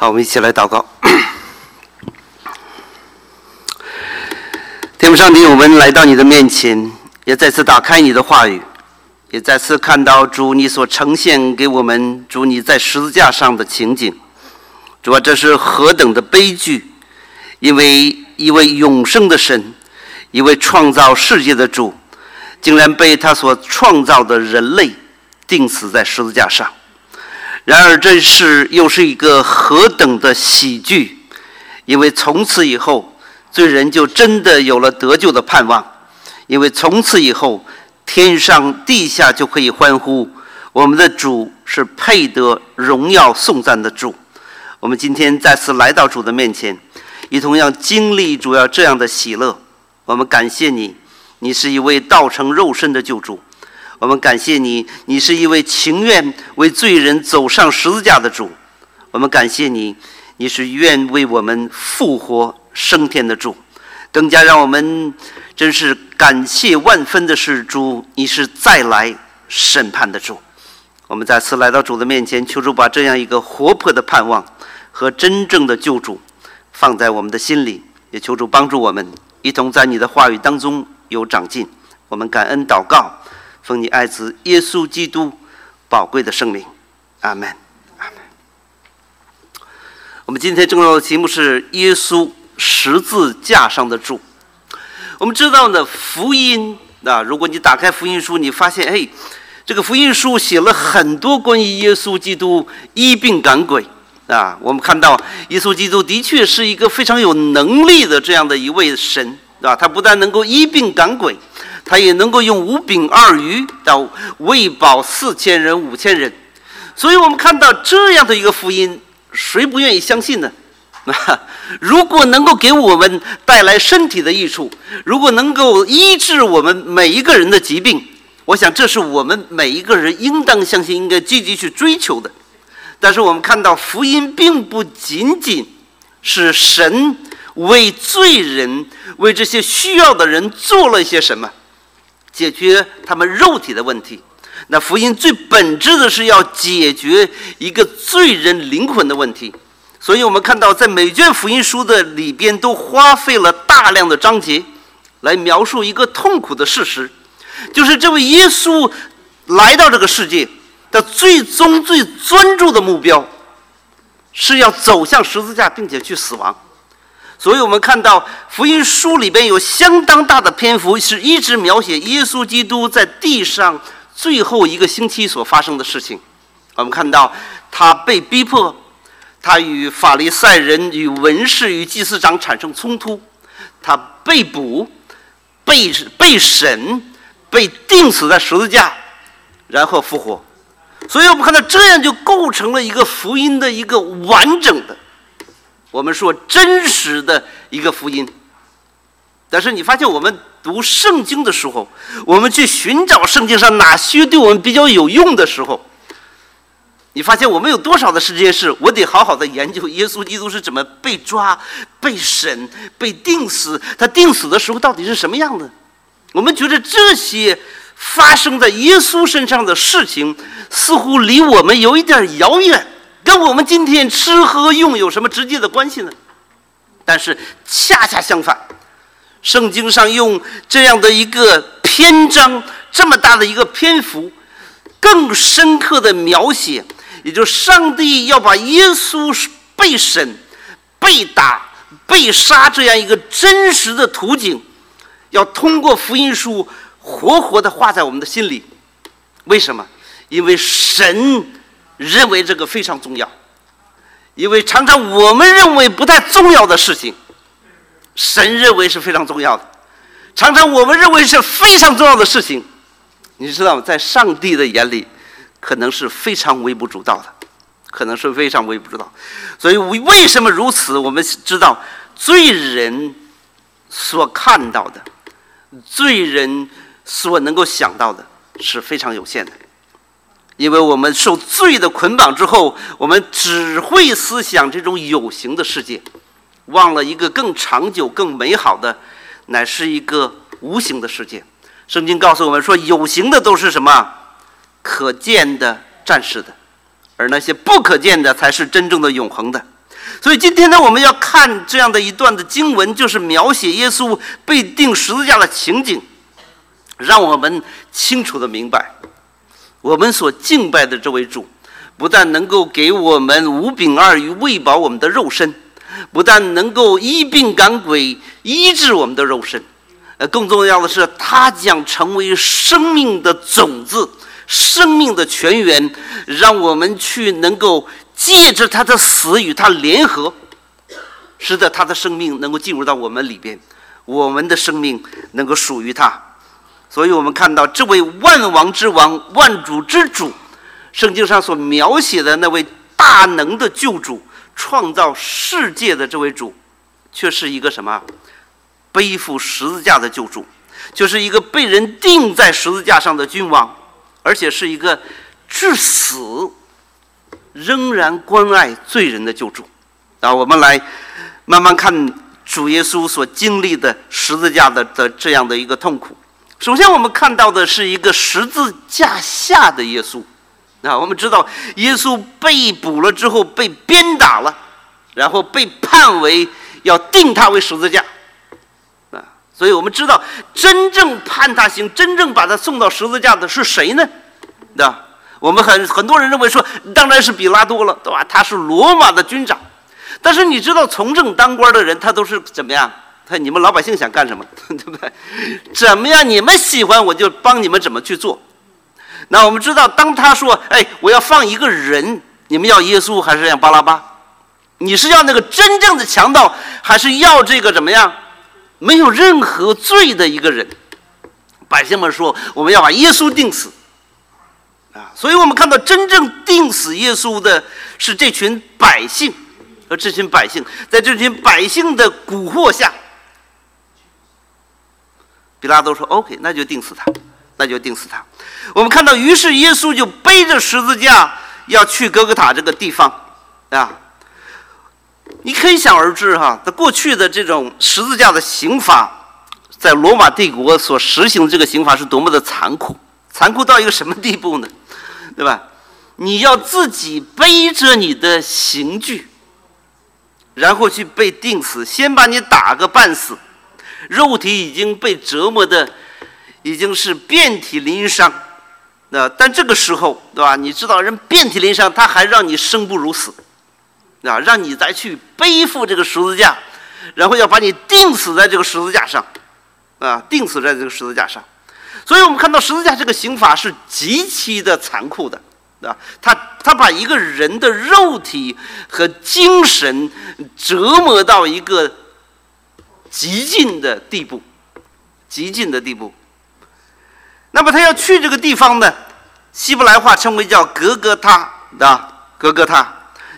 好，我们一起来祷告。天父上帝，我们来到你的面前，也再次打开你的话语，也再次看到主你所呈现给我们主你在十字架上的情景。主啊，这是何等的悲剧！因为一位永生的神，一位创造世界的主，竟然被他所创造的人类钉死在十字架上。然而，这是又是一个何等的喜剧！因为从此以后，罪人就真的有了得救的盼望。因为从此以后，天上地下就可以欢呼，我们的主是配得荣耀颂赞的主。我们今天再次来到主的面前。一同样经历主要这样的喜乐，我们感谢你，你是一位道成肉身的救主。我们感谢你，你是一位情愿为罪人走上十字架的主。我们感谢你，你是愿为我们复活升天的主。更加让我们真是感谢万分的是主，你是再来审判的主。我们再次来到主的面前，求主把这样一个活泼的盼望和真正的救主。放在我们的心里，也求主帮助我们，一同在你的话语当中有长进。我们感恩祷告，奉你爱子耶稣基督宝贵的圣名，阿门，阿门。我们今天重要的题目是耶稣十字架上的主。我们知道呢，福音啊，如果你打开福音书，你发现，哎，这个福音书写了很多关于耶稣基督医病赶鬼。啊，我们看到耶稣基督的确是一个非常有能力的这样的一位神，啊，他不但能够医病赶鬼，他也能够用五饼二鱼到喂饱四千人、五千人，所以我们看到这样的一个福音，谁不愿意相信呢？啊，如果能够给我们带来身体的益处，如果能够医治我们每一个人的疾病，我想这是我们每一个人应当相信、应该积极去追求的。但是我们看到，福音并不仅仅是神为罪人、为这些需要的人做了一些什么，解决他们肉体的问题。那福音最本质的是要解决一个罪人灵魂的问题。所以我们看到，在每卷福音书的里边，都花费了大量的章节来描述一个痛苦的事实，就是这位耶稣来到这个世界。的最终最专注的目标，是要走向十字架，并且去死亡。所以我们看到福音书里边有相当大的篇幅，是一直描写耶稣基督在地上最后一个星期所发生的事情。我们看到他被逼迫，他与法利赛人、与文士、与祭司长产生冲突，他被捕、被被审、被钉死在十字架，然后复活。所以我们看到，这样就构成了一个福音的一个完整的，我们说真实的一个福音。但是你发现，我们读圣经的时候，我们去寻找圣经上哪些对我们比较有用的时候，你发现我们有多少的时间是我得好好的研究耶稣基督是怎么被抓、被审、被钉死，他钉死的时候到底是什么样的？我们觉得这些。发生在耶稣身上的事情，似乎离我们有一点遥远，跟我们今天吃喝用有什么直接的关系呢？但是恰恰相反，圣经上用这样的一个篇章，这么大的一个篇幅，更深刻的描写，也就是上帝要把耶稣被审、被打、被杀这样一个真实的图景，要通过福音书。活活的画在我们的心里，为什么？因为神认为这个非常重要，因为常常我们认为不太重要的事情，神认为是非常重要的；常常我们认为是非常重要的事情，你知道吗？在上帝的眼里，可能是非常微不足道的，可能是非常微不足道。所以为什么如此？我们知道罪人所看到的，罪人。所能够想到的是非常有限的，因为我们受罪的捆绑之后，我们只会思想这种有形的世界，忘了一个更长久、更美好的，乃是一个无形的世界。圣经告诉我们说，有形的都是什么？可见的、暂时的，而那些不可见的才是真正的永恒的。所以今天呢，我们要看这样的一段的经文，就是描写耶稣被钉十字架的情景，让我们清楚的明白，我们所敬拜的这位主，不但能够给我们五饼二鱼喂饱我们的肉身，不但能够医病赶鬼医治我们的肉身，呃，更重要的是，他将成为生命的种子，生命的泉源，让我们去能够。借着他的死与他联合，使得他的生命能够进入到我们里边，我们的生命能够属于他。所以我们看到这位万王之王、万主之主，圣经上所描写的那位大能的救主、创造世界的这位主，却是一个什么？背负十字架的救主，就是一个被人钉在十字架上的君王，而且是一个至死。仍然关爱罪人的救主，啊，我们来慢慢看主耶稣所经历的十字架的的这样的一个痛苦。首先，我们看到的是一个十字架下的耶稣。啊，我们知道耶稣被捕了之后被鞭打了，然后被判为要定他为十字架。啊，所以我们知道真正判他刑、真正把他送到十字架的是谁呢？对吧？我们很很多人认为说，当然是比拉多了，对吧？他是罗马的军长，但是你知道从政当官的人，他都是怎么样？他你们老百姓想干什么，对不对？怎么样？你们喜欢我就帮你们怎么去做。那我们知道，当他说：“哎，我要放一个人，你们要耶稣还是要巴拉巴？你是要那个真正的强盗，还是要这个怎么样？没有任何罪的一个人？”百姓们说：“我们要把耶稣定死。”啊，所以我们看到真正定死耶稣的是这群百姓，而这群百姓在这群百姓的蛊惑下，比拉多说：“OK，那就定死他，那就定死他。”我们看到，于是耶稣就背着十字架要去哥哥塔这个地方啊。你可以想而知哈，在过去的这种十字架的刑法，在罗马帝国所实行的这个刑法是多么的残酷。残酷到一个什么地步呢？对吧？你要自己背着你的刑具，然后去被钉死，先把你打个半死，肉体已经被折磨的已经是遍体鳞伤。那但这个时候，对吧？你知道人遍体鳞伤，他还让你生不如死，啊，让你再去背负这个十字架，然后要把你钉死在这个十字架上，啊，钉死在这个十字架上。所以我们看到十字架这个刑法是极其的残酷的，啊，他他把一个人的肉体和精神折磨到一个极尽的地步，极尽的地步。那么他要去这个地方呢，希伯来话称为叫格格他，啊，格格他，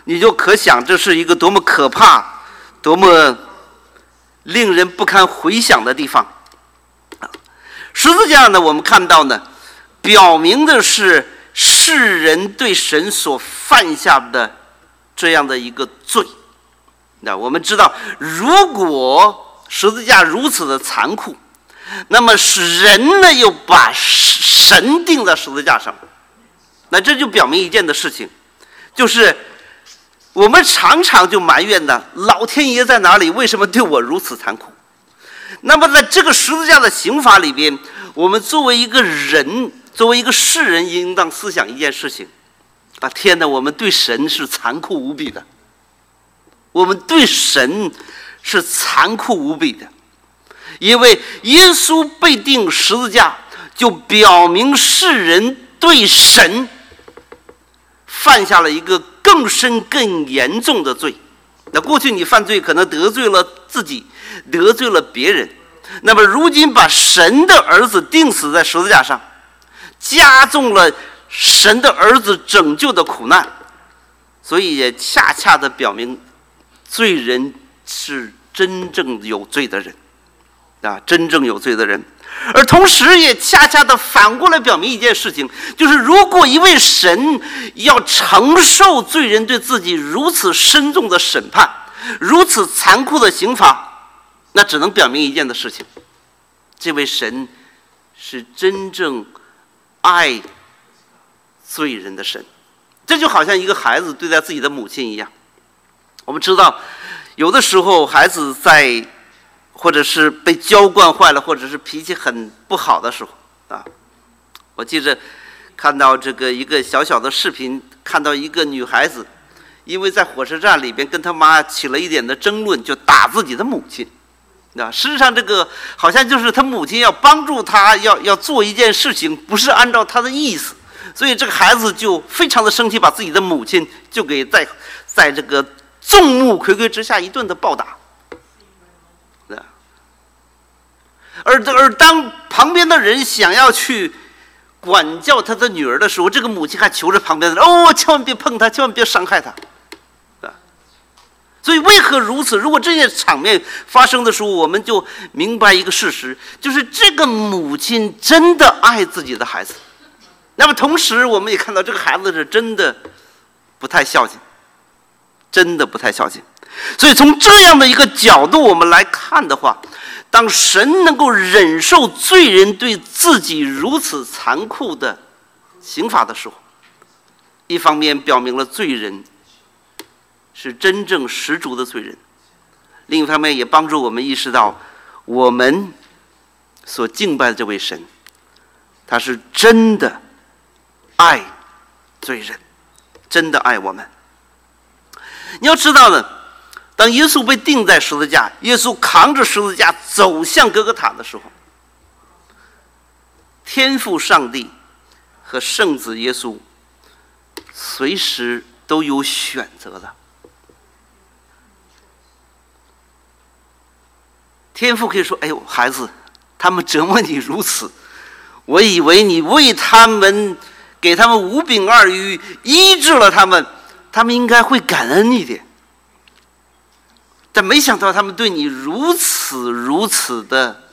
你就可想这是一个多么可怕、多么令人不堪回想的地方。十字架呢？我们看到呢，表明的是世人对神所犯下的这样的一个罪。那我们知道，如果十字架如此的残酷，那么使人呢又把神钉在十字架上，那这就表明一件的事情，就是我们常常就埋怨呢，老天爷在哪里？为什么对我如此残酷？那么，在这个十字架的刑法里边，我们作为一个人，作为一个世人，应当思想一件事情：啊，天哪！我们对神是残酷无比的，我们对神是残酷无比的，因为耶稣被钉十字架，就表明世人对神犯下了一个更深、更严重的罪。那过去你犯罪，可能得罪了自己。得罪了别人，那么如今把神的儿子钉死在十字架上，加重了神的儿子拯救的苦难，所以也恰恰的表明，罪人是真正有罪的人，啊，真正有罪的人，而同时也恰恰的反过来表明一件事情，就是如果一位神要承受罪人对自己如此深重的审判，如此残酷的刑罚。那只能表明一件的事情：这位神是真正爱罪人的神。这就好像一个孩子对待自己的母亲一样。我们知道，有的时候孩子在，或者是被娇惯坏了，或者是脾气很不好的时候啊，我记着看到这个一个小小的视频，看到一个女孩子，因为在火车站里边跟她妈起了一点的争论，就打自己的母亲。那事实上，这个好像就是他母亲要帮助他，要要做一件事情，不是按照他的意思，所以这个孩子就非常的生气，把自己的母亲就给在在这个众目睽睽之下一顿的暴打。而而当旁边的人想要去管教他的女儿的时候，这个母亲还求着旁边的人：“哦，千万别碰他，千万别伤害他。”所以，为何如此？如果这些场面发生的时候，我们就明白一个事实，就是这个母亲真的爱自己的孩子。那么，同时我们也看到这个孩子是真的不太孝敬，真的不太孝敬。所以，从这样的一个角度我们来看的话，当神能够忍受罪人对自己如此残酷的刑罚的时候，一方面表明了罪人。是真正十足的罪人。另一方面，也帮助我们意识到，我们所敬拜的这位神，他是真的爱罪人，真的爱我们。你要知道呢，当耶稣被钉在十字架，耶稣扛着十字架走向哥哥塔的时候，天父上帝和圣子耶稣随时都有选择的。天父可以说：“哎呦，孩子，他们折磨你如此，我以为你为他们给他们五饼二鱼医治了他们，他们应该会感恩一点。但没想到他们对你如此如此的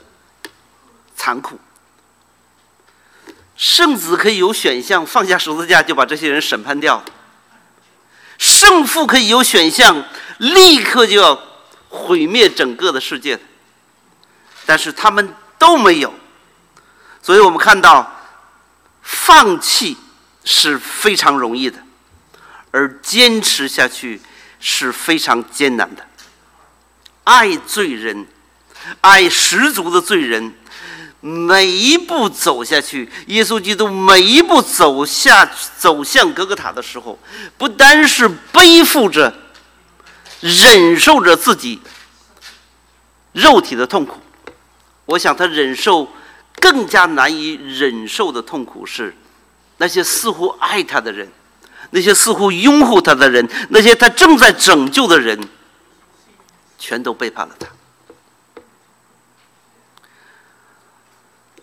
残酷。圣子可以有选项，放下十字架就把这些人审判掉；圣父可以有选项，立刻就要毁灭整个的世界。”但是他们都没有，所以我们看到，放弃是非常容易的，而坚持下去是非常艰难的。爱罪人，爱十足的罪人，每一步走下去，耶稣基督每一步走下走向格格塔的时候，不单是背负着、忍受着自己肉体的痛苦。我想他忍受更加难以忍受的痛苦是，那些似乎爱他的人，那些似乎拥护他的人，那些他正在拯救的人，全都背叛了他。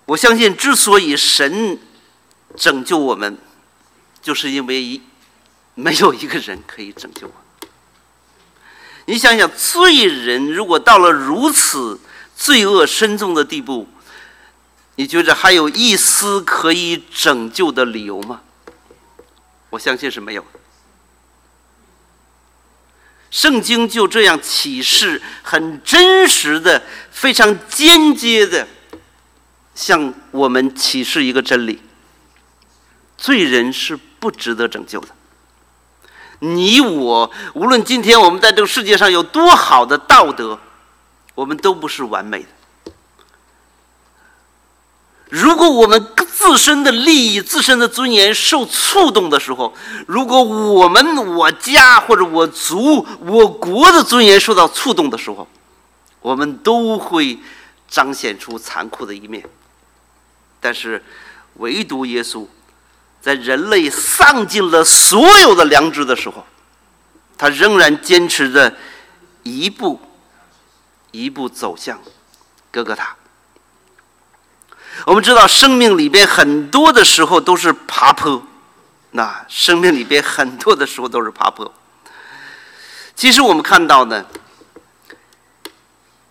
我相信，之所以神拯救我们，就是因为一没有一个人可以拯救我。你想想，罪人如果到了如此。罪恶深重的地步，你觉着还有一丝可以拯救的理由吗？我相信是没有。圣经就这样启示，很真实的、非常间接的，向我们启示一个真理：罪人是不值得拯救的。你我，无论今天我们在这个世界上有多好的道德。我们都不是完美的。如果我们自身的利益、自身的尊严受触动的时候，如果我们我家或者我族、我国的尊严受到触动的时候，我们都会彰显出残酷的一面。但是，唯独耶稣，在人类丧尽了所有的良知的时候，他仍然坚持着一步。一步走向哥哥塔。我们知道，生命里边很多的时候都是爬坡，那生命里边很多的时候都是爬坡。其实我们看到呢，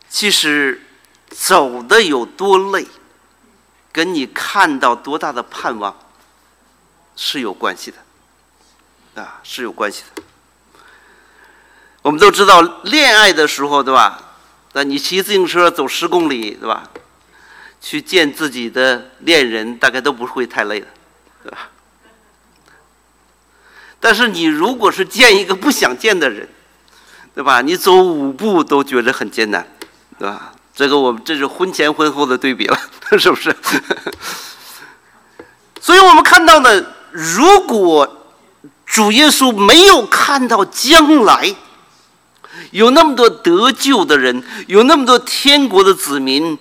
其实走的有多累，跟你看到多大的盼望是有关系的，啊，是有关系的。我们都知道，恋爱的时候，对吧？那你骑自行车走十公里，对吧？去见自己的恋人，大概都不会太累的，对吧？但是你如果是见一个不想见的人，对吧？你走五步都觉得很艰难，对吧？这个我们这是婚前婚后的对比了，是不是？所以我们看到呢，如果主耶稣没有看到将来有那么多得救的人，有那么多天国的子民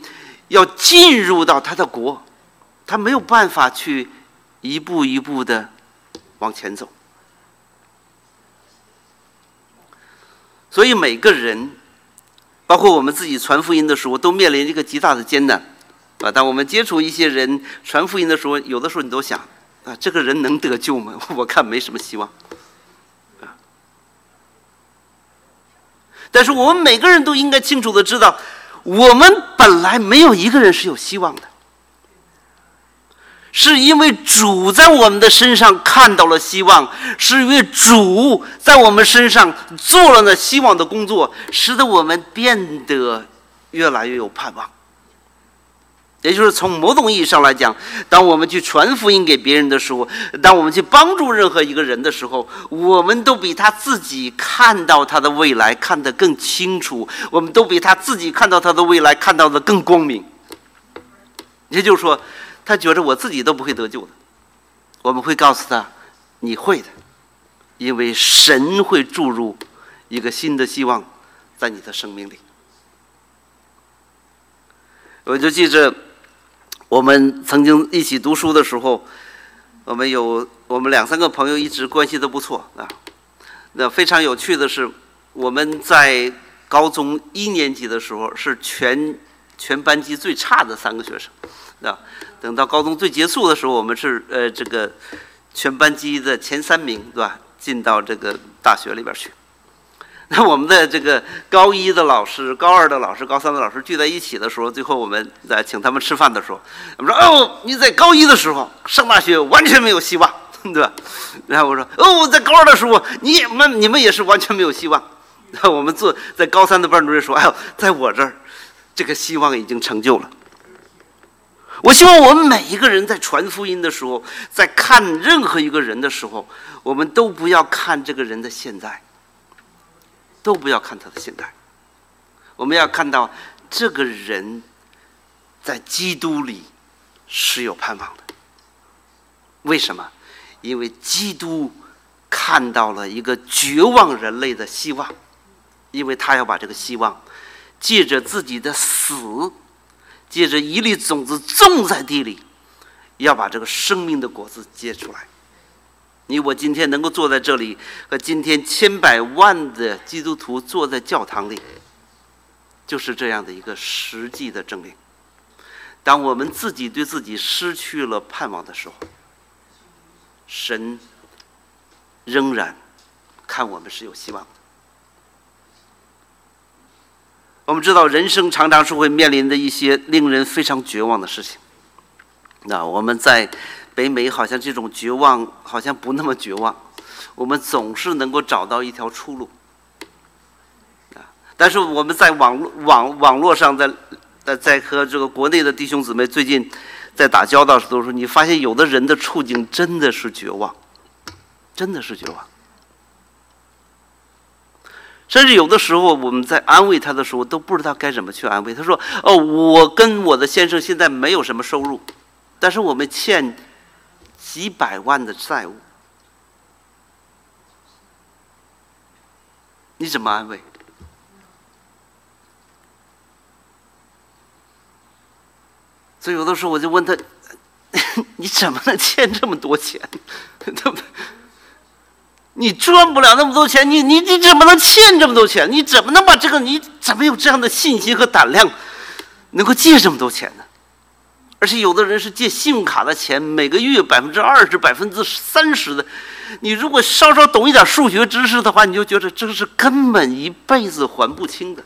要进入到他的国，他没有办法去一步一步的往前走。所以每个人。包括我们自己传福音的时候，都面临一个极大的艰难，啊！当我们接触一些人传福音的时候，有的时候你都想，啊，这个人能得救吗？我看没什么希望，啊！但是我们每个人都应该清楚的知道，我们本来没有一个人是有希望的。是因为主在我们的身上看到了希望，是因为主在我们身上做了那希望的工作，使得我们变得越来越有盼望。也就是从某种意义上来讲，当我们去传福音给别人的时候，当我们去帮助任何一个人的时候，我们都比他自己看到他的未来看得更清楚，我们都比他自己看到他的未来看到的更光明。也就是说。他觉得我自己都不会得救的，我们会告诉他，你会的，因为神会注入一个新的希望在你的生命里。我就记着我们曾经一起读书的时候，我们有我们两三个朋友一直关系都不错啊。那非常有趣的是，我们在高中一年级的时候是全全班级最差的三个学生，啊。等到高中最结束的时候，我们是呃这个全班级的前三名，对吧？进到这个大学里边去。那我们的这个高一的老师、高二的老师、高三的老师聚在一起的时候，最后我们在请他们吃饭的时候，我们说：“哦，你在高一的时候上大学完全没有希望，对吧？”然后我说：“哦，在高二的时候，你们你们也是完全没有希望。”然后我们坐在高三的班主任说：“哎呦，在我这儿，这个希望已经成就了。”我希望我们每一个人在传福音的时候，在看任何一个人的时候，我们都不要看这个人的现在，都不要看他的现在，我们要看到这个人在基督里是有盼望的。为什么？因为基督看到了一个绝望人类的希望，因为他要把这个希望借着自己的死。借着一粒种子种在地里，要把这个生命的果子结出来。你我今天能够坐在这里，和今天千百万的基督徒坐在教堂里，就是这样的一个实际的证明。当我们自己对自己失去了盼望的时候，神仍然看我们是有希望的。我们知道，人生常常是会面临的一些令人非常绝望的事情。那我们在北美，好像这种绝望好像不那么绝望，我们总是能够找到一条出路。啊，但是我们在网络网网络上，在在在和这个国内的弟兄姊妹最近在打交道的时，都说你发现有的人的处境真的是绝望，真的是绝望。甚至有的时候，我们在安慰他的时候，都不知道该怎么去安慰。他说：“哦，我跟我的先生现在没有什么收入，但是我们欠几百万的债务，你怎么安慰？”所以有的时候我就问他：“ 你怎么能欠这么多钱？”？你赚不了那么多钱，你你你怎么能欠这么多钱？你怎么能把这个？你怎么有这样的信心和胆量，能够借这么多钱呢？而且有的人是借信用卡的钱，每个月百分之二十、百分之三十的。你如果稍稍懂一点数学知识的话，你就觉得这是根本一辈子还不清的。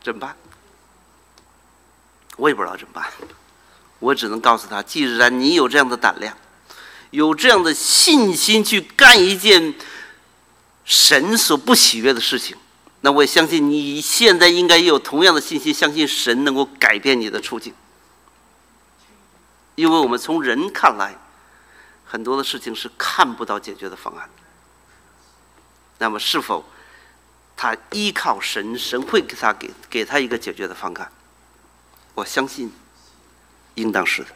怎么办？我也不知道怎么办。我只能告诉他：既然你有这样的胆量。有这样的信心去干一件神所不喜悦的事情，那我也相信你现在应该也有同样的信心，相信神能够改变你的处境。因为我们从人看来，很多的事情是看不到解决的方案。那么是否他依靠神，神会给他给给他一个解决的方案？我相信，应当是的。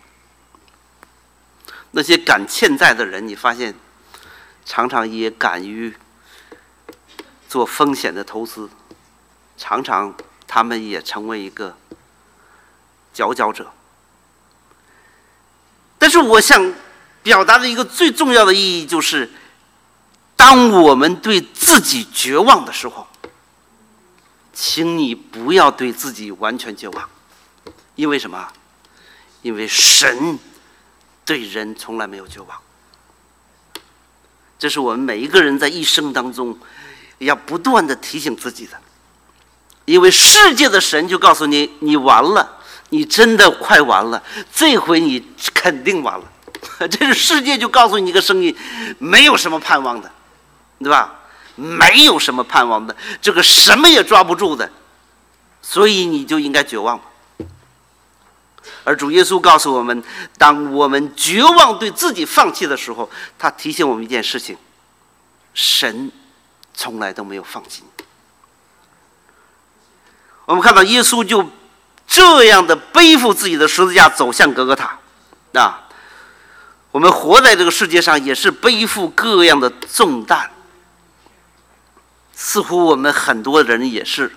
那些敢欠债的人，你发现常常也敢于做风险的投资，常常他们也成为一个佼佼者。但是，我想表达的一个最重要的意义就是：当我们对自己绝望的时候，请你不要对自己完全绝望，因为什么？因为神。对人从来没有绝望，这是我们每一个人在一生当中要不断的提醒自己的。因为世界的神就告诉你，你完了，你真的快完了，这回你肯定完了。这是世界就告诉你一个声音，没有什么盼望的，对吧？没有什么盼望的，这个什么也抓不住的，所以你就应该绝望。而主耶稣告诉我们：当我们绝望、对自己放弃的时候，他提醒我们一件事情：神从来都没有放弃。我们看到耶稣就这样的背负自己的十字架走向格格塔。啊，我们活在这个世界上也是背负各样的重担，似乎我们很多人也是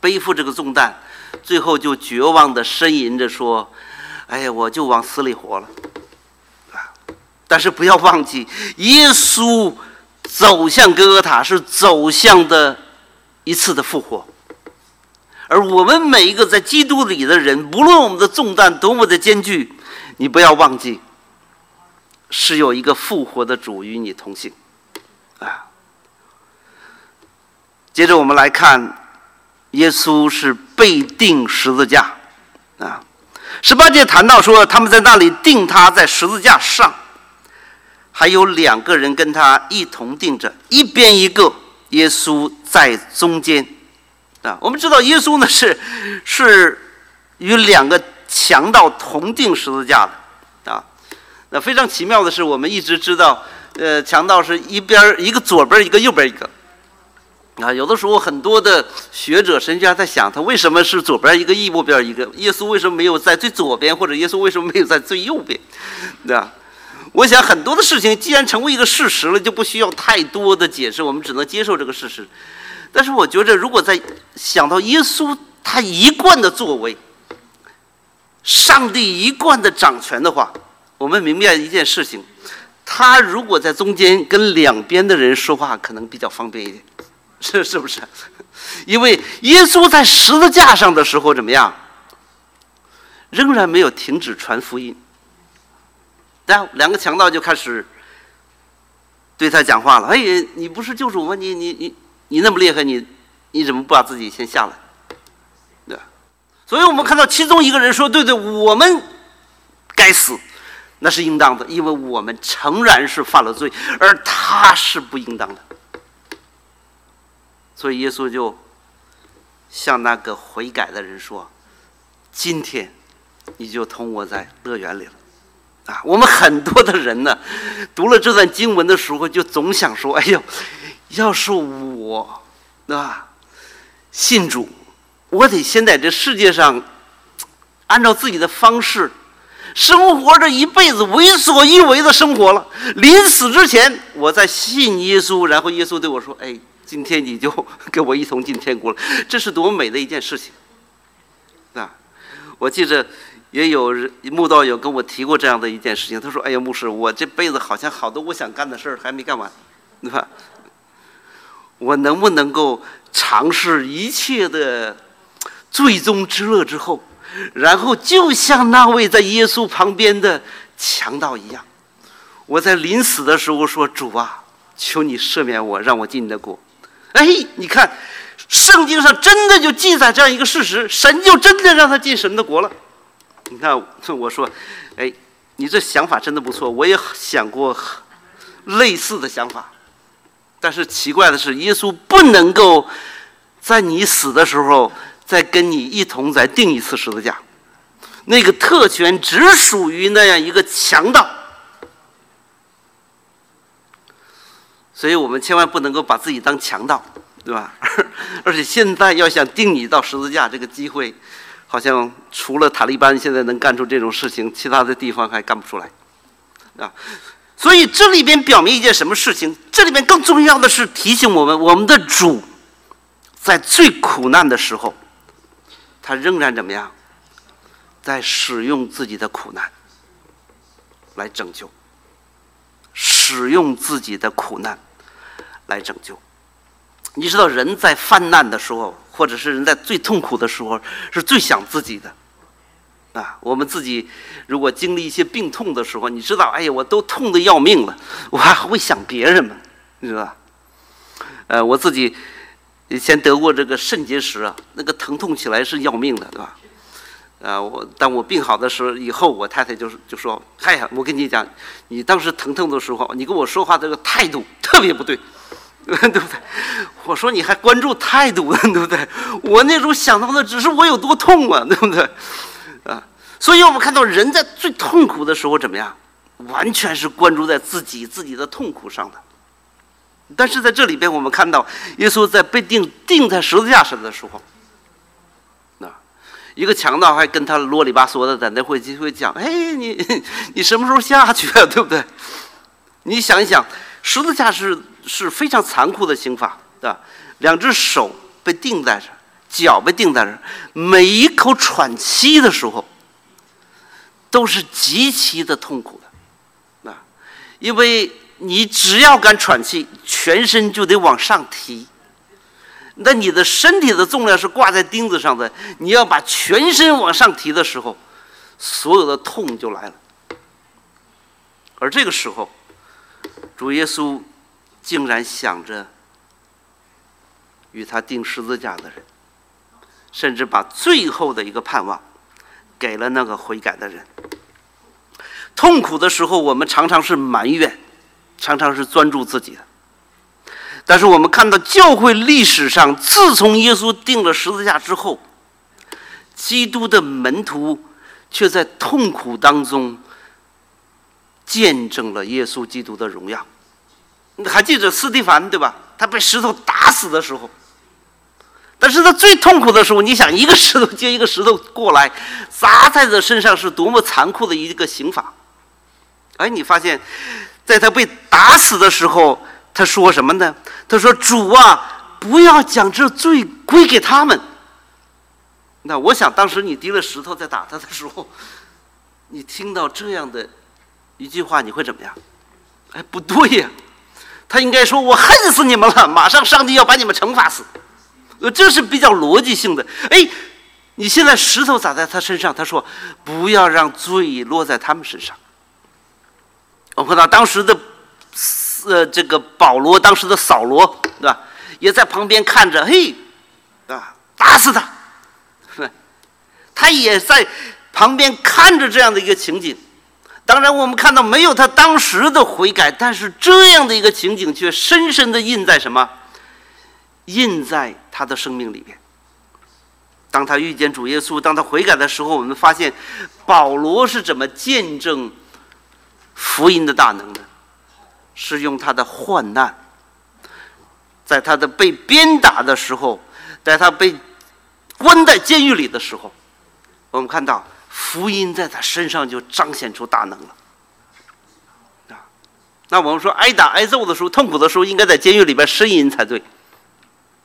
背负这个重担。最后就绝望的呻吟着说：“哎呀，我就往死里活了。”啊！但是不要忘记，耶稣走向哥哥塔是走向的一次的复活，而我们每一个在基督里的人，不论我们的重担多么的艰巨，你不要忘记，是有一个复活的主与你同行。啊！接着我们来看。耶稣是被钉十字架，啊，十八节谈到说他们在那里钉他在十字架上，还有两个人跟他一同钉着，一边一个，耶稣在中间，啊，我们知道耶稣呢是是与两个强盗同钉十字架的，啊，那非常奇妙的是，我们一直知道，呃，强盗是一边一个左边一个右边一个。啊，有的时候很多的学者、神学家在想，他为什么是左边一个，右边一个？耶稣为什么没有在最左边，或者耶稣为什么没有在最右边？对吧？我想很多的事情，既然成为一个事实了，就不需要太多的解释，我们只能接受这个事实。但是我觉得，如果在想到耶稣他一贯的作为，上帝一贯的掌权的话，我们明白一件事情：他如果在中间跟两边的人说话，可能比较方便一点。是是不是？因为耶稣在十字架上的时候怎么样？仍然没有停止传福音。然后两个强盗就开始对他讲话了：“哎，你不是救主吗？你你你你那么厉害，你你怎么不把自己先下来？”对所以我们看到其中一个人说：“对对，我们该死，那是应当的，因为我们诚然是犯了罪，而他是不应当的。”所以耶稣就向那个悔改的人说：“今天你就同我在乐园里了。”啊，我们很多的人呢，读了这段经文的时候，就总想说：“哎呦，要是我，啊，信主，我得先在这世界上按照自己的方式生活着一辈子，为所欲为的生活了。临死之前，我在信耶稣，然后耶稣对我说：‘哎。’”今天你就 跟我一同进天国了，这是多么美的一件事情，啊！我记着也有人慕道友跟我提过这样的一件事情。他说：“哎呀，牧师，我这辈子好像好多我想干的事儿还没干完，对吧？我能不能够尝试一切的最终之乐之后，然后就像那位在耶稣旁边的强盗一样，我在临死的时候说：主啊，求你赦免我，让我进你的国。”哎，你看，圣经上真的就记载这样一个事实，神就真的让他进神的国了。你看，我说，哎，你这想法真的不错，我也想过类似的想法。但是奇怪的是，耶稣不能够在你死的时候再跟你一同再定一次十字架，那个特权只属于那样一个强盗。所以我们千万不能够把自己当强盗，对吧？而且现在要想钉你到十字架，这个机会，好像除了塔利班现在能干出这种事情，其他的地方还干不出来，啊。所以这里边表明一件什么事情？这里边更重要的是提醒我们，我们的主在最苦难的时候，他仍然怎么样，在使用自己的苦难来拯救，使用自己的苦难来拯救。你知道，人在犯难的时候，或者是人在最痛苦的时候，是最想自己的。啊，我们自己如果经历一些病痛的时候，你知道，哎呀，我都痛得要命了，我还会想别人吗？你知道？呃，我自己以前得过这个肾结石啊，那个疼痛起来是要命的，对吧？啊，我当我病好的时候，以后我太太就是就说：“嗨呀，我跟你讲，你当时疼痛的时候，你跟我说话这个态度特别不对，对不对？”我说：“你还关注态度呢，对不对？我那时候想到的只是我有多痛啊，对不对？”啊，所以我们看到人在最痛苦的时候怎么样？完全是关注在自己自己的痛苦上的。但是在这里边，我们看到耶稣在被钉钉在十字架上的时候，那一个强盗还跟他啰里吧嗦的在那会就会讲：“哎，你 你什么时候下去啊？对不对？”你想一想，十字架是是非常残酷的刑法，对吧？两只手被钉在这。脚被钉在这，每一口喘气的时候，都是极其的痛苦的，啊，因为你只要敢喘气，全身就得往上提，那你的身体的重量是挂在钉子上的，你要把全身往上提的时候，所有的痛就来了。而这个时候，主耶稣竟然想着与他钉十字架的人。甚至把最后的一个盼望给了那个悔改的人。痛苦的时候，我们常常是埋怨，常常是专注自己的。但是我们看到教会历史上，自从耶稣定了十字架之后，基督的门徒却在痛苦当中见证了耶稣基督的荣耀。你还记得斯蒂凡对吧？他被石头打死的时候。但是他最痛苦的时候，你想一个石头接一个石头过来砸在他身上，是多么残酷的一个刑法！哎，你发现，在他被打死的时候，他说什么呢？他说：“主啊，不要将这罪归给他们。”那我想，当时你提了石头在打他的时候，你听到这样的一句话，你会怎么样？哎，不对呀，他应该说：“我恨死你们了，马上上帝要把你们惩罚死。”呃，这是比较逻辑性的。哎，你现在石头砸在他身上，他说不要让罪落在他们身上。我看到当时的，呃，这个保罗，当时的扫罗，对吧？也在旁边看着，嘿，啊，打死他，他也在旁边看着这样的一个情景。当然，我们看到没有他当时的悔改，但是这样的一个情景却深深的印在什么？印在他的生命里面。当他遇见主耶稣，当他悔改的时候，我们发现保罗是怎么见证福音的大能的？是用他的患难，在他的被鞭打的时候，在他被关在监狱里的时候，我们看到福音在他身上就彰显出大能了。啊，那我们说挨打挨揍的时候，痛苦的时候，应该在监狱里边呻吟才对。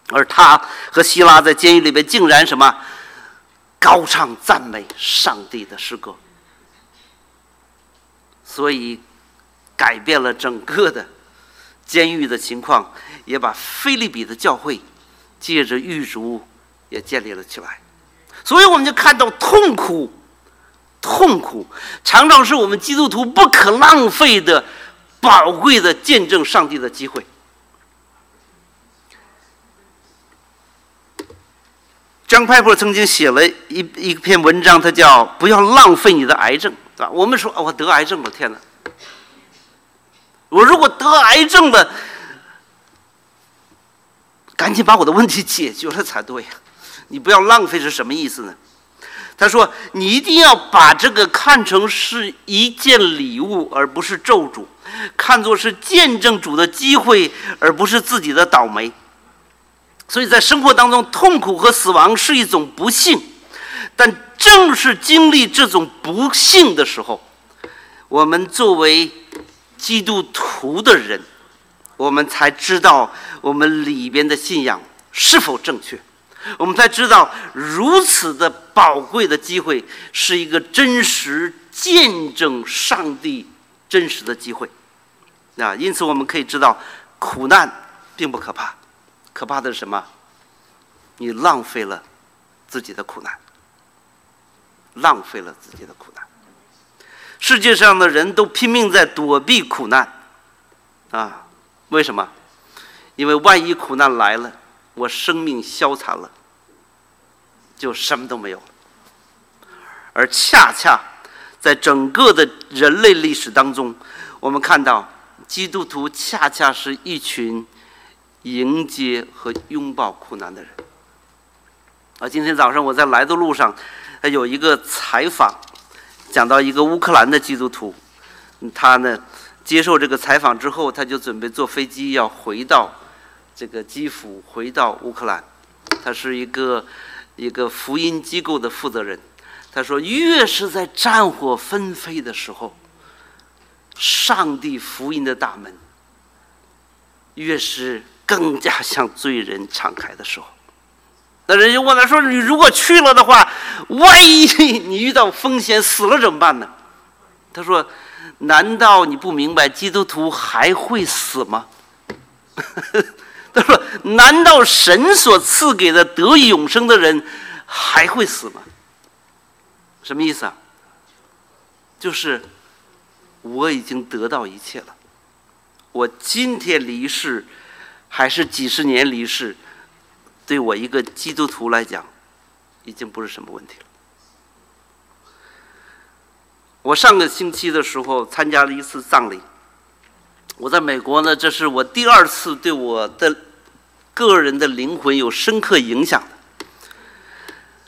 而他和希拉在监狱里边竟然什么高唱赞美上帝的诗歌，所以改变了整个的监狱的情况，也把菲利比的教会借着狱卒也建立了起来。所以我们就看到痛苦，痛苦常常是我们基督徒不可浪费的宝贵的见证上帝的机会。张派普曾经写了一一篇文章，他叫“不要浪费你的癌症”，对吧？我们说，我得癌症了，天哪！我如果得癌症了，赶紧把我的问题解决了才对呀！你不要浪费是什么意思呢？他说：“你一定要把这个看成是一件礼物，而不是咒诅；看作是见证主的机会，而不是自己的倒霉。所以在生活当中，痛苦和死亡是一种不幸，但正是经历这种不幸的时候，我们作为基督徒的人，我们才知道我们里边的信仰是否正确。”我们才知道，如此的宝贵的机会是一个真实见证上帝真实的机会。啊，因此我们可以知道，苦难并不可怕，可怕的是什么？你浪费了自己的苦难，浪费了自己的苦难。世界上的人都拼命在躲避苦难，啊，为什么？因为万一苦难来了。我生命消残了，就什么都没有了。而恰恰在整个的人类历史当中，我们看到基督徒恰恰是一群迎接和拥抱苦难的人。啊，今天早上我在来的路上，有一个采访，讲到一个乌克兰的基督徒，他呢接受这个采访之后，他就准备坐飞机要回到。这个基辅回到乌克兰，他是一个一个福音机构的负责人。他说：“越是在战火纷飞的时候，上帝福音的大门越是更加向罪人敞开的时候。”那人就问他说：“你如果去了的话，万一你遇到风险死了怎么办呢？”他说：“难道你不明白基督徒还会死吗？”他说：“难道神所赐给的得永生的人还会死吗？”什么意思啊？就是我已经得到一切了，我今天离世还是几十年离世，对我一个基督徒来讲，已经不是什么问题了。我上个星期的时候参加了一次葬礼。我在美国呢，这是我第二次对我的个人的灵魂有深刻影响。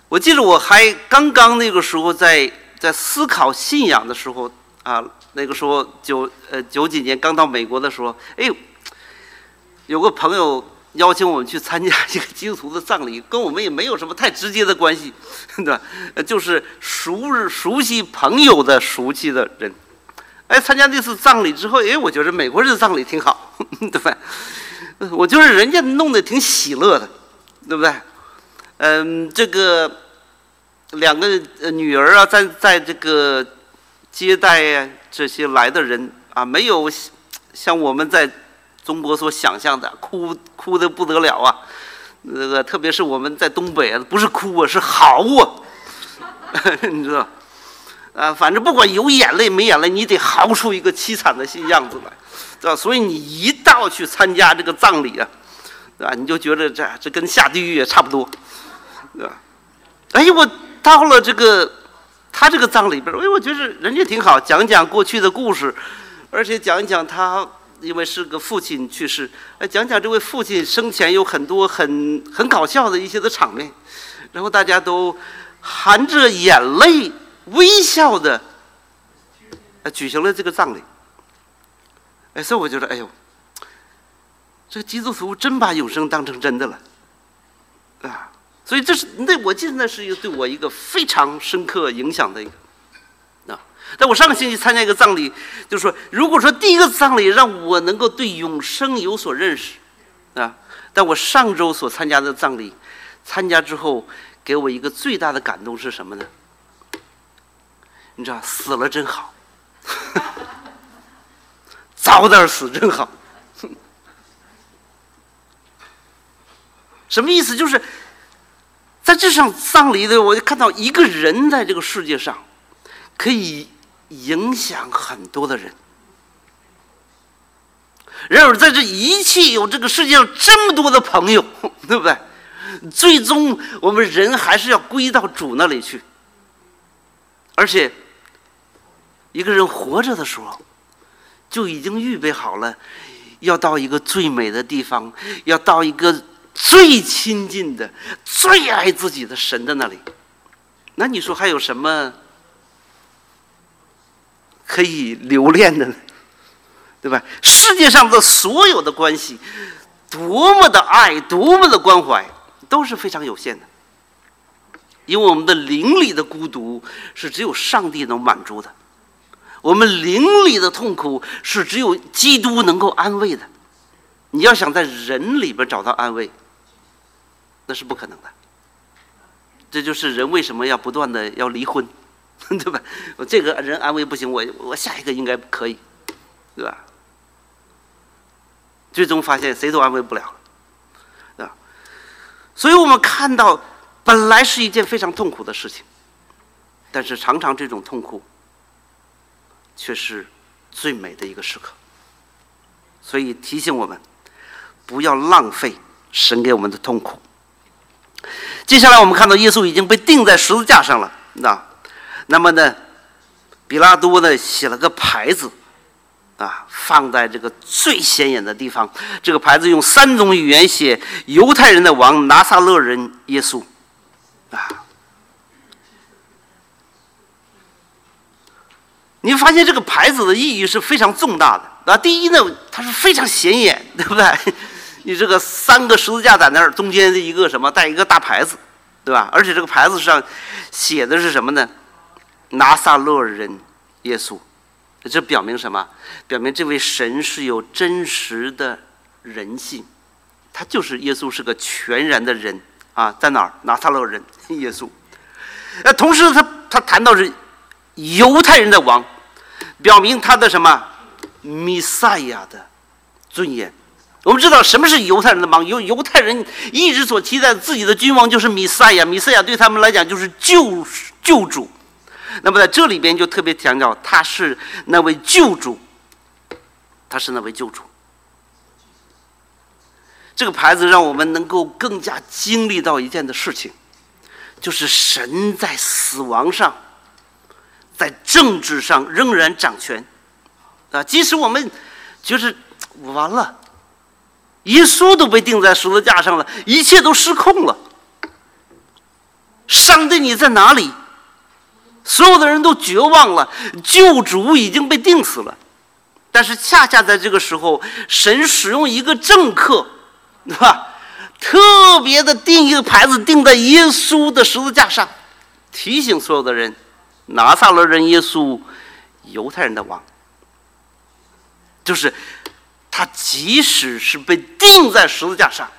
我记得我还刚刚那个时候在在思考信仰的时候啊，那个时候九呃九几年刚到美国的时候，哎呦，有个朋友邀请我们去参加一个基督徒的葬礼，跟我们也没有什么太直接的关系，对吧？就是熟熟悉朋友的熟悉的人。哎，参加那次葬礼之后，哎，我觉得美国人的葬礼挺好，对吧？我觉得人家弄得挺喜乐的，对不对？嗯，这个两个女儿啊，在在这个接待这些来的人啊，没有像我们在中国所想象的哭哭的不得了啊。那个特别是我们在东北啊，不是哭啊，是嚎啊，你知道。啊，反正不管有眼泪没眼泪，你得嚎出一个凄惨的新样子来，对吧？所以你一到去参加这个葬礼啊，对吧？你就觉得这这跟下地狱也差不多，对吧？哎，我到了这个他这个葬礼边哎，我觉得人家挺好，讲讲过去的故事，而且讲一讲他因为是个父亲去世，哎，讲讲这位父亲生前有很多很很搞笑的一些的场面，然后大家都含着眼泪。微笑的，呃，举行了这个葬礼。哎，所以我觉得，哎呦，这基督徒真把永生当成真的了，啊！所以这是那我记得那是一个对我一个非常深刻影响的一个，啊！但我上个星期参加一个葬礼，就是说，如果说第一个葬礼让我能够对永生有所认识，啊！但我上周所参加的葬礼，参加之后给我一个最大的感动是什么呢？你知道死了真好，早点死真好。什么意思？就是在这场葬礼的，我就看到一个人在这个世界上可以影响很多的人。然而，在这一切有这个世界上这么多的朋友，对不对？最终，我们人还是要归到主那里去，而且。一个人活着的时候，就已经预备好了，要到一个最美的地方，要到一个最亲近的、最爱自己的神的那里。那你说还有什么可以留恋的呢？对吧？世界上的所有的关系，多么的爱，多么的关怀，都是非常有限的。因为我们的灵里的孤独是只有上帝能满足的，我们灵里的痛苦是只有基督能够安慰的。你要想在人里边找到安慰，那是不可能的。这就是人为什么要不断的要离婚，对吧？我这个人安慰不行，我我下一个应该可以，对吧？最终发现谁都安慰不了，对吧！所以我们看到。本来是一件非常痛苦的事情，但是常常这种痛苦却是最美的一个时刻。所以提醒我们不要浪费神给我们的痛苦。接下来我们看到耶稣已经被钉在十字架上了，那那么呢，比拉多呢写了个牌子，啊，放在这个最显眼的地方。这个牌子用三种语言写：犹太人的王，拿撒勒人耶稣。啊！你发现这个牌子的意义是非常重大的啊！第一呢，它是非常显眼，对不对？你这个三个十字架在那儿，中间的一个什么带一个大牌子，对吧？而且这个牌子上写的是什么呢？拿撒勒人耶稣，这表明什么？表明这位神是有真实的人性，他就是耶稣，是个全然的人。啊，在哪儿？拿撒勒人 耶稣。呃，同时他他谈到是犹太人的王，表明他的什么弥赛亚的尊严。我们知道什么是犹太人的王？犹犹太人一直所期待自己的君王就是弥赛亚，弥赛亚对他们来讲就是救救主。那么在这里边就特别强调他是那位救主，他是那位救主。这个牌子让我们能够更加经历到一件的事情，就是神在死亡上，在政治上仍然掌权，啊，即使我们就是完了，耶稣都被钉在十字架上了，一切都失控了，上帝你在哪里？所有的人都绝望了，救主已经被钉死了，但是恰恰在这个时候，神使用一个政客。对吧？特别的钉一个牌子，钉在耶稣的十字架上，提醒所有的人：拿撒勒人耶稣，犹太人的王。就是他，即使是被钉在十字架上，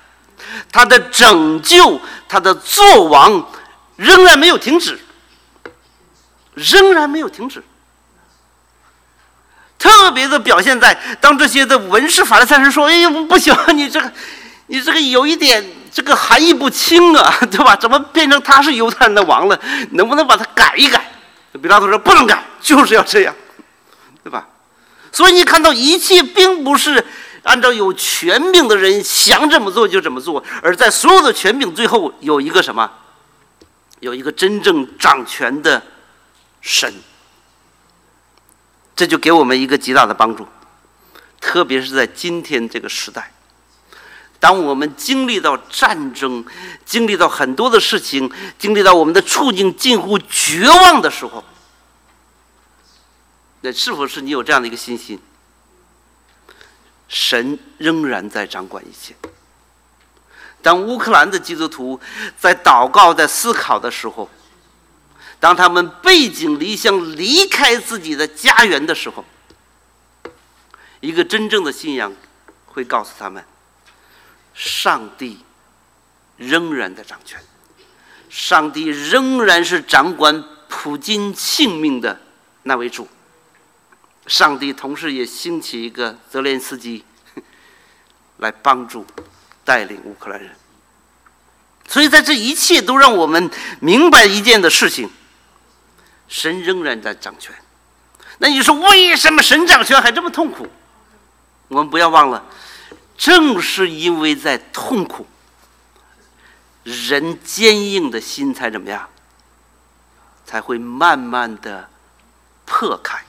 他的拯救，他的作王，仍然没有停止，仍然没有停止。特别的表现在当这些的文士法利赛人说：“哎呀，不行，你这个。”你这个有一点这个含义不清啊，对吧？怎么变成他是犹太人的王了？能不能把它改一改？比拉多说不能改，就是要这样，对吧？所以你看到一切并不是按照有权柄的人想怎么做就怎么做，而在所有的权柄最后有一个什么？有一个真正掌权的神，这就给我们一个极大的帮助，特别是在今天这个时代。当我们经历到战争，经历到很多的事情，经历到我们的处境近乎绝望的时候，那是否是你有这样的一个信心？神仍然在掌管一切。当乌克兰的基督徒在祷告、在思考的时候，当他们背井离乡、离开自己的家园的时候，一个真正的信仰会告诉他们。上帝仍然在掌权，上帝仍然是掌管普京性命的那位主。上帝同时也兴起一个泽连斯基 来帮助带领乌克兰人。所以，在这一切都让我们明白一件的事情：神仍然在掌权。那你说，为什么神掌权还这么痛苦？我们不要忘了。正是因为在痛苦，人坚硬的心才怎么样？才会慢慢的破开，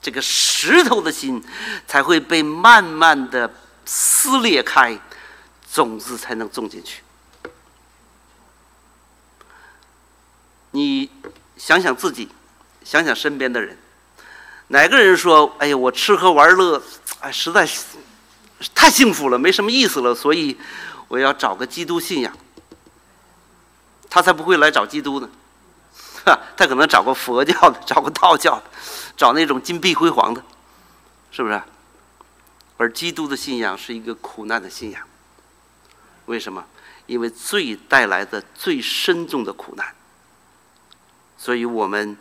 这个石头的心才会被慢慢的撕裂开，种子才能种进去。你想想自己，想想身边的人，哪个人说：“哎呀，我吃喝玩乐，哎，实在是太幸福了，没什么意思了，所以我要找个基督信仰。”他才不会来找基督呢，他可能找个佛教的，找个道教的，找那种金碧辉煌的，是不是？而基督的信仰是一个苦难的信仰。为什么？因为罪带来的最深重的苦难。所以我们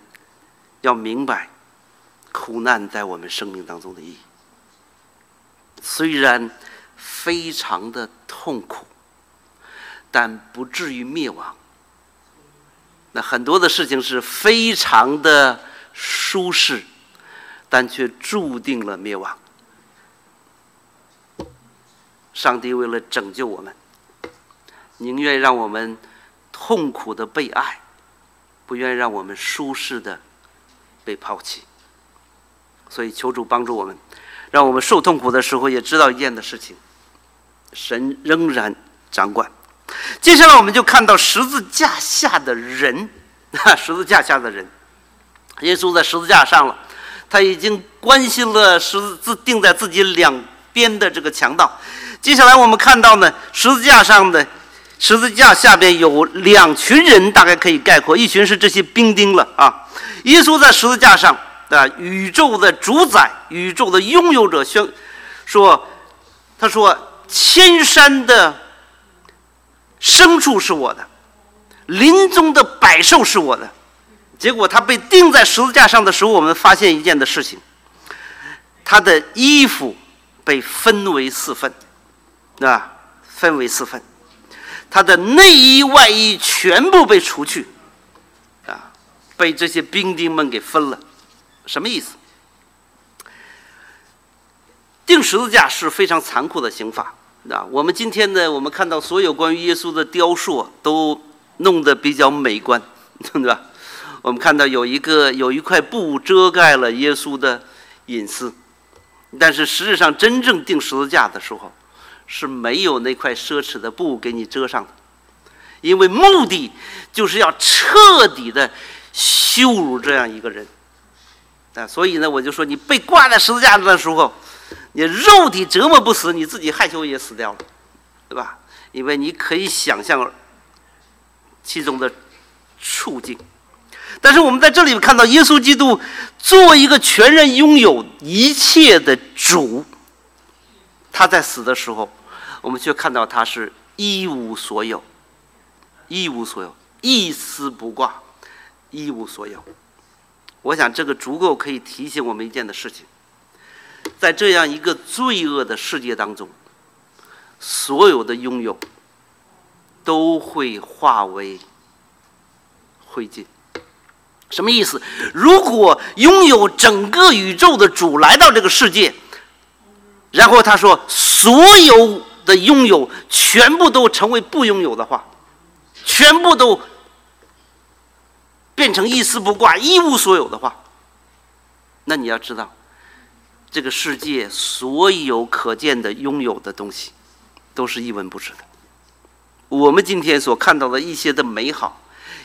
要明白苦难在我们生命当中的意义。虽然非常的痛苦，但不至于灭亡。那很多的事情是非常的舒适，但却注定了灭亡。上帝为了拯救我们，宁愿让我们痛苦的被爱，不愿让我们舒适的被抛弃。所以求主帮助我们，让我们受痛苦的时候也知道一件的事情：神仍然掌管。接下来我们就看到十字架下的人，十字架下的人，耶稣在十字架上了，他已经关心了十字钉在自己两边的这个强盗。接下来我们看到呢，十字架上的十字架下边有两群人，大概可以概括，一群是这些兵丁了啊。耶稣在十字架上啊，宇宙的主宰，宇宙的拥有者宣说，他说千山的。牲畜是我的，林中的百兽是我的。结果他被钉在十字架上的时候，我们发现一件的事情：他的衣服被分为四份，啊，分为四份。他的内衣外衣全部被除去，啊，被这些兵丁们给分了。什么意思？钉十字架是非常残酷的刑法。啊，我们今天呢，我们看到所有关于耶稣的雕塑都弄得比较美观，对吧？我们看到有一个有一块布遮盖了耶稣的隐私，但是实质上真正钉十字架的时候是没有那块奢侈的布给你遮上的，因为目的就是要彻底的羞辱这样一个人。啊，所以呢，我就说你被挂在十字架上的时候。你肉体折磨不死，你自己害羞也死掉了，对吧？因为你可以想象其中的处境。但是我们在这里看到，耶稣基督作为一个全然拥有一切的主，他在死的时候，我们却看到他是一无所有，一无所有，一丝不挂，一无所有。我想这个足够可以提醒我们一件的事情。在这样一个罪恶的世界当中，所有的拥有都会化为灰烬。什么意思？如果拥有整个宇宙的主来到这个世界，然后他说所有的拥有全部都成为不拥有的话，全部都变成一丝不挂、一无所有的话，那你要知道。这个世界所有可见的拥有的东西，都是一文不值的。我们今天所看到的一些的美好，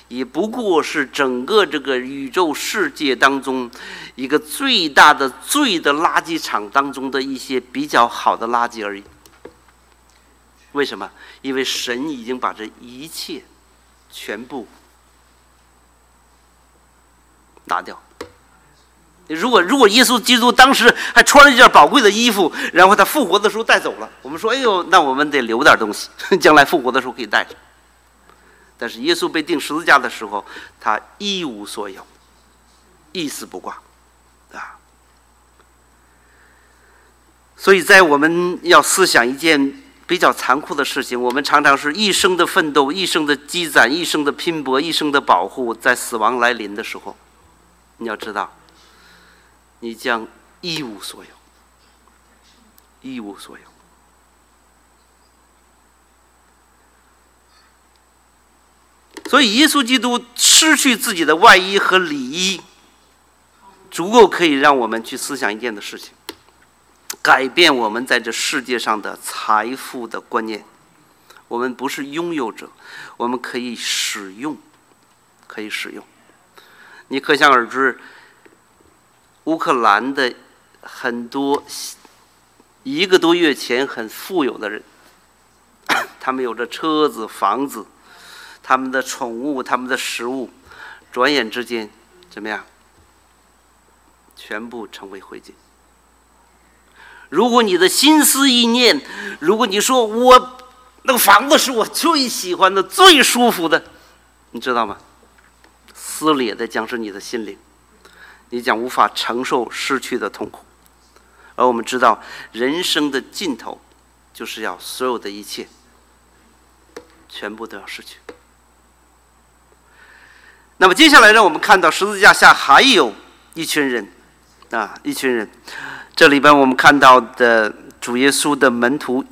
也不过是整个这个宇宙世界当中一个最大的罪的垃圾场当中的一些比较好的垃圾而已。为什么？因为神已经把这一切全部拿掉。如果如果耶稣基督当时还穿了一件宝贵的衣服，然后他复活的时候带走了，我们说，哎呦，那我们得留点东西，将来复活的时候可以带着。但是耶稣被钉十字架的时候，他一无所有，一丝不挂，啊。所以在我们要思想一件比较残酷的事情，我们常常是一生的奋斗，一生的积攒，一生的拼搏，一生的保护，在死亡来临的时候，你要知道。你将一无所有，一无所有。所以，耶稣基督失去自己的外衣和里衣，足够可以让我们去思想一件的事情，改变我们在这世界上的财富的观念。我们不是拥有者，我们可以使用，可以使用。你可想而知，乌克兰的很多一个多月前很富有的人，他们有着车子、房子，他们的宠物、他们的食物，转眼之间怎么样？全部成为灰烬。如果你的心思意念，如果你说我那个房子是我最喜欢的、最舒服的，你知道吗？撕裂的将是你的心灵，你将无法承受失去的痛苦。而我们知道，人生的尽头，就是要所有的一切全部都要失去。那么接下来，让我们看到十字架下还有一群人，啊，一群人。这里边我们看到的主耶稣的门徒，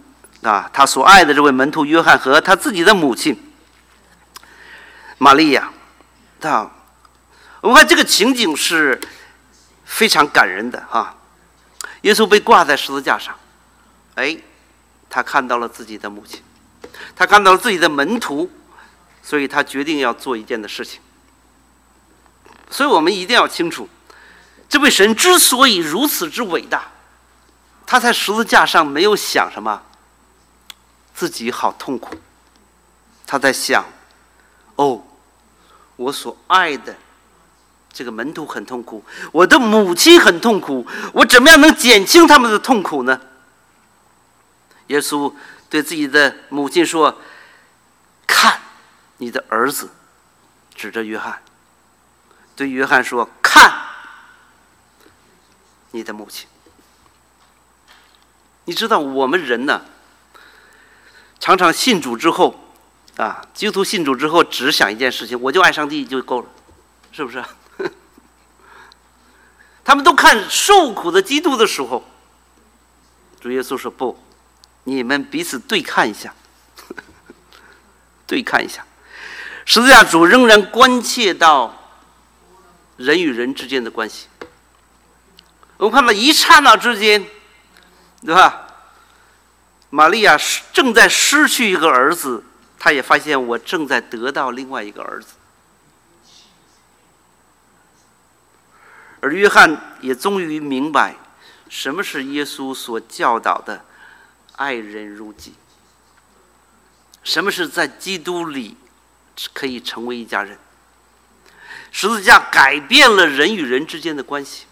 啊，他所爱的这位门徒约翰和他自己的母亲玛利亚，啊，我们看这个情景是非常感人的哈。耶稣被挂在十字架上，哎，他看到了自己的母亲，他看到了自己的门徒，所以他决定要做一件的事情。所以我们一定要清楚。这位神之所以如此之伟大，他在十字架上没有想什么，自己好痛苦。他在想，哦，我所爱的这个门徒很痛苦，我的母亲很痛苦，我怎么样能减轻他们的痛苦呢？耶稣对自己的母亲说：“看，你的儿子。”指着约翰，对约翰说：“看。”你的母亲，你知道我们人呢，常常信主之后，啊，基督徒信主之后，只想一件事情，我就爱上帝就够了，是不是？他们都看受苦的基督的时候，主耶稣说不，你们彼此对看一下，对看一下，十字架主仍然关切到人与人之间的关系。我们看到一刹那之间，对吧？玛利亚失正在失去一个儿子，他也发现我正在得到另外一个儿子。而约翰也终于明白，什么是耶稣所教导的“爱人如己”，什么是在基督里可以成为一家人。十字架改变了人与人之间的关系。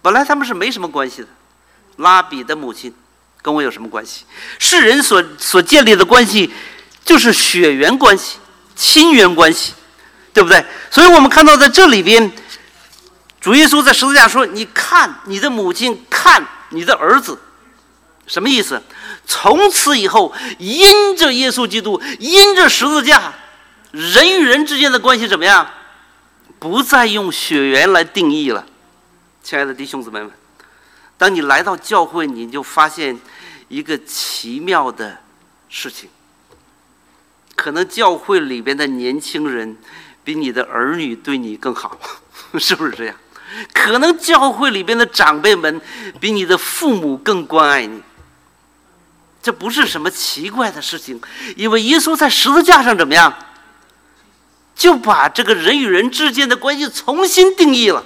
本来他们是没什么关系的，拉比的母亲跟我有什么关系？世人所所建立的关系就是血缘关系、亲缘关系，对不对？所以我们看到在这里边，主耶稣在十字架说：“你看你的母亲，看你的儿子。”什么意思？从此以后，因着耶稣基督，因着十字架，人与人之间的关系怎么样？不再用血缘来定义了。亲爱的弟兄姊妹们，当你来到教会，你就发现一个奇妙的事情：可能教会里边的年轻人比你的儿女对你更好，是不是这样？可能教会里边的长辈们比你的父母更关爱你。这不是什么奇怪的事情，因为耶稣在十字架上怎么样，就把这个人与人之间的关系重新定义了。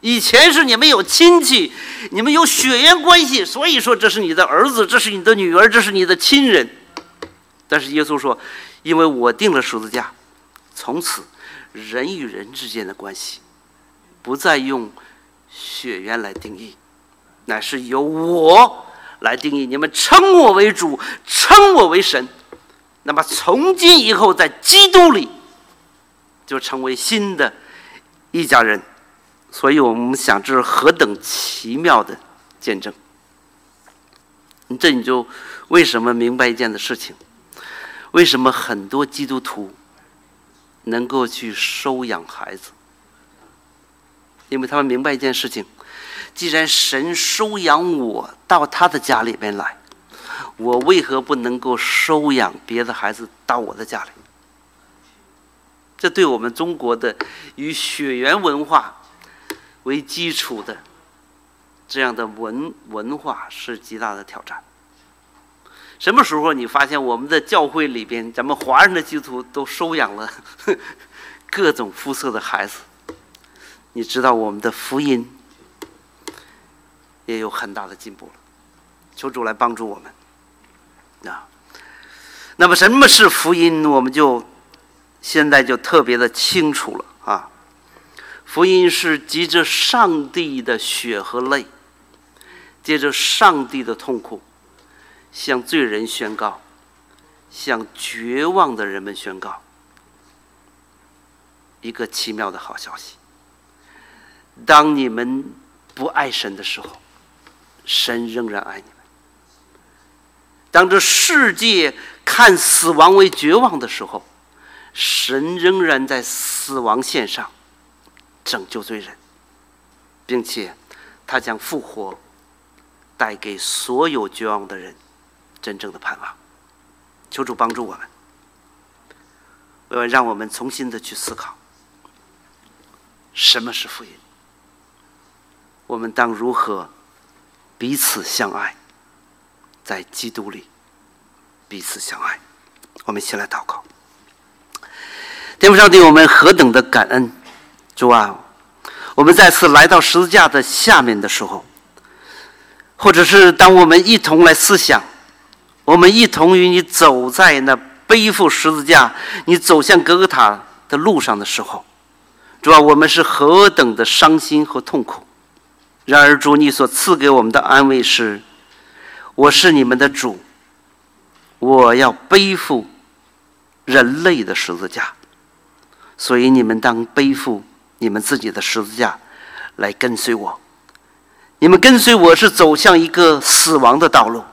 以前是你们有亲戚，你们有血缘关系，所以说这是你的儿子，这是你的女儿，这是你的亲人。但是耶稣说，因为我定了十字架，从此人与人之间的关系不再用血缘来定义，乃是由我来定义。你们称我为主，称我为神，那么从今以后在基督里就成为新的一家人。所以我们想，这是何等奇妙的见证！这你就为什么明白一件的事情？为什么很多基督徒能够去收养孩子？因为他们明白一件事情：既然神收养我到他的家里边来，我为何不能够收养别的孩子到我的家里？这对我们中国的以血缘文化。为基础的这样的文文化是极大的挑战。什么时候你发现我们的教会里边，咱们华人的基督徒都收养了 各种肤色的孩子，你知道我们的福音也有很大的进步了。求主来帮助我们啊！那么什么是福音？我们就现在就特别的清楚了啊！福音是藉着上帝的血和泪，借着上帝的痛苦，向罪人宣告，向绝望的人们宣告一个奇妙的好消息：当你们不爱神的时候，神仍然爱你们；当这世界看死亡为绝望的时候，神仍然在死亡线上。拯救罪人，并且他将复活，带给所有绝望的人真正的盼望。求主帮助我们，呃，让我们重新的去思考什么是福音。我们当如何彼此相爱，在基督里彼此相爱。我们一起来祷告，天父上帝，我们何等的感恩！主啊，我们再次来到十字架的下面的时候，或者是当我们一同来思想，我们一同与你走在那背负十字架、你走向格格塔的路上的时候，主啊，我们是何等的伤心和痛苦。然而，主你所赐给我们的安慰是：我是你们的主，我要背负人类的十字架，所以你们当背负。你们自己的十字架来跟随我，你们跟随我是走向一个死亡的道路，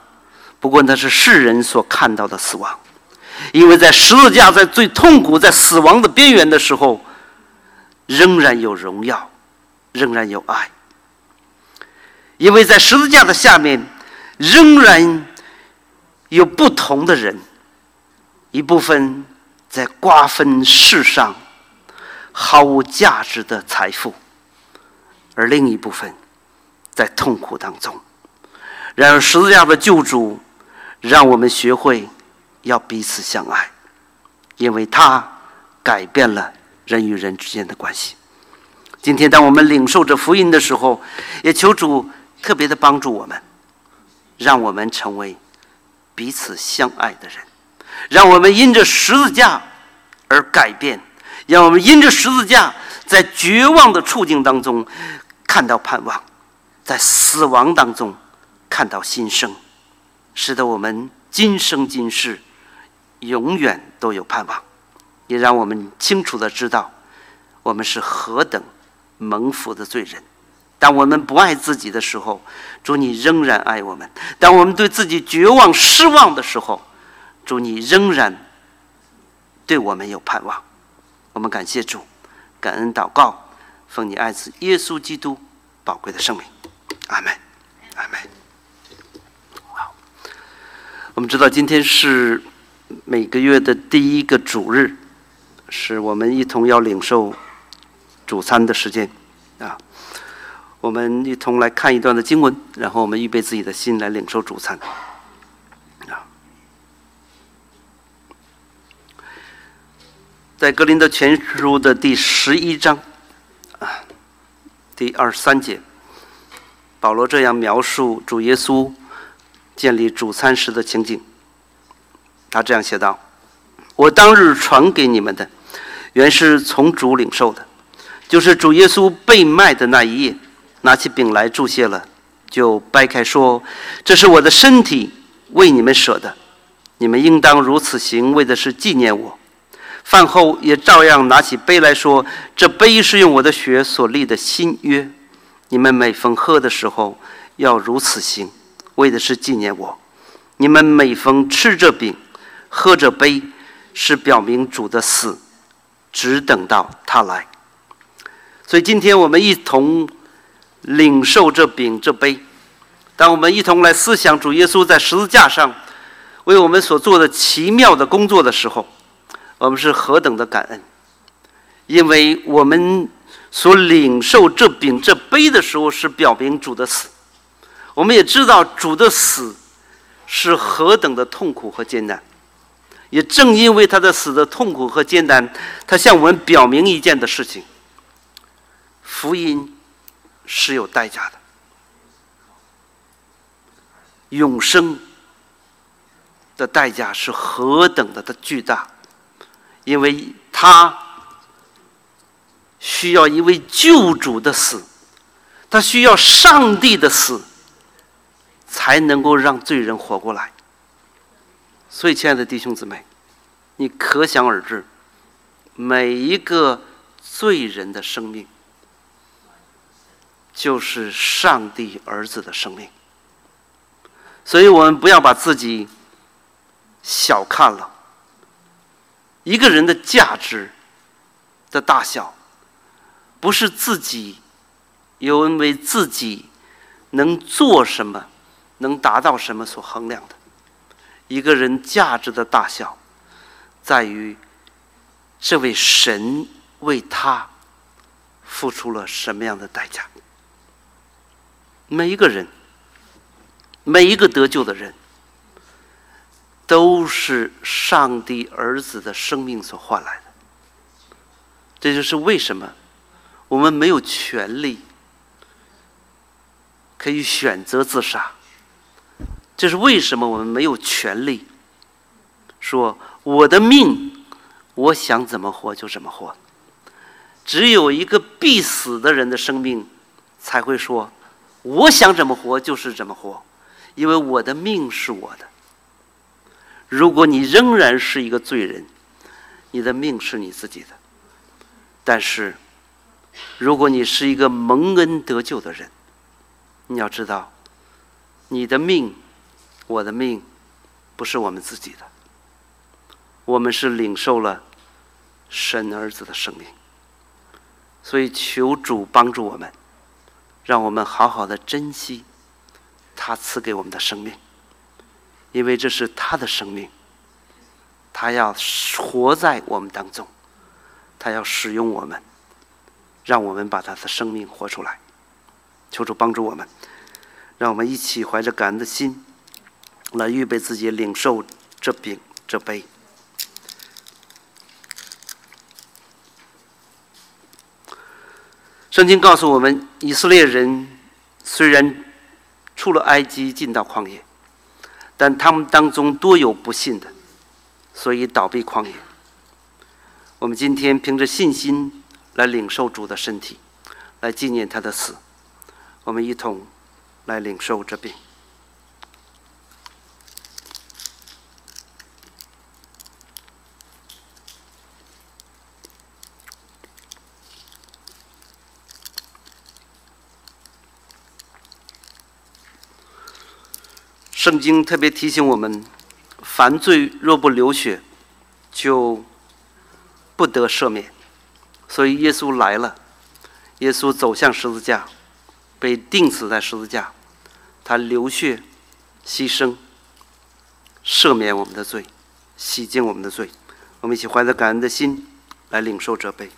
不过那是世人所看到的死亡，因为在十字架在最痛苦、在死亡的边缘的时候，仍然有荣耀，仍然有爱，因为在十字架的下面，仍然有不同的人，一部分在瓜分世上。毫无价值的财富，而另一部分在痛苦当中。然而，十字架的救主让我们学会要彼此相爱，因为他改变了人与人之间的关系。今天，当我们领受着福音的时候，也求主特别的帮助我们，让我们成为彼此相爱的人，让我们因着十字架而改变。让我们因着十字架，在绝望的处境当中看到盼望，在死亡当中看到新生，使得我们今生今世永远都有盼望。也让我们清楚的知道，我们是何等蒙福的罪人。当我们不爱自己的时候，主你仍然爱我们；当我们对自己绝望失望的时候，主你仍然对我们有盼望。我们感谢主，感恩祷告，奉你爱子耶稣基督宝贵的圣名，阿门，阿门。好，我们知道今天是每个月的第一个主日，是我们一同要领受主餐的时间啊。我们一同来看一段的经文，然后我们预备自己的心来领受主餐。在格林的全书的第十一章，啊，第二十三节，保罗这样描述主耶稣建立主餐时的情景。他这样写道：“我当日传给你们的，原是从主领受的，就是主耶稣被卖的那一夜，拿起饼来祝谢了，就掰开说：‘这是我的身体，为你们舍的，你们应当如此行，为的是纪念我。’”饭后也照样拿起杯来说：“这杯是用我的血所立的新约，你们每逢喝的时候要如此行，为的是纪念我。你们每逢吃这饼、喝这杯，是表明主的死，只等到他来。所以今天我们一同领受这饼这杯，当我们一同来思想主耶稣在十字架上为我们所做的奇妙的工作的时候。”我们是何等的感恩，因为我们所领受这饼这杯的时候，是表明主的死。我们也知道主的死是何等的痛苦和艰难，也正因为他的死的痛苦和艰难，他向我们表明一件的事情：福音是有代价的，永生的代价是何等的的巨大，因为他需要一位救主的死，他需要上帝的死，才能够让罪人活过来。所以，亲爱的弟兄姊妹，你可想而知，每一个罪人的生命，就是上帝儿子的生命。所以我们不要把自己小看了。一个人的价值的大小，不是自己因为自己能做什么、能达到什么所衡量的。一个人价值的大小，在于这位神为他付出了什么样的代价。每一个人，每一个得救的人，都是上帝儿子的生命所换来的。这就是为什么我们没有权利可以选择自杀。这是为什么我们没有权利说我的命，我想怎么活就怎么活。只有一个必死的人的生命才会说我想怎么活就是怎么活，因为我的命是我的。如果你仍然是一个罪人，你的命是你自己的。但是，如果你是一个蒙恩得救的人，你要知道，你的命。我的命不是我们自己的，我们是领受了神儿子的生命，所以求主帮助我们，让我们好好的珍惜他赐给我们的生命，因为这是他的生命，他要活在我们当中，他要使用我们，让我们把他的生命活出来。求主帮助我们，让我们一起怀着感恩的心。来预备自己领受这饼这杯。圣经告诉我们，以色列人虽然出了埃及进到旷野，但他们当中多有不信的，所以倒闭旷野。我们今天凭着信心来领受主的身体，来纪念他的死。我们一同来领受这饼。圣经特别提醒我们，凡罪若不流血，就不得赦免。所以耶稣来了，耶稣走向十字架，被钉死在十字架，他流血牺牲，赦免我们的罪，洗净我们的罪。我们一起怀着感恩的心来领受这杯。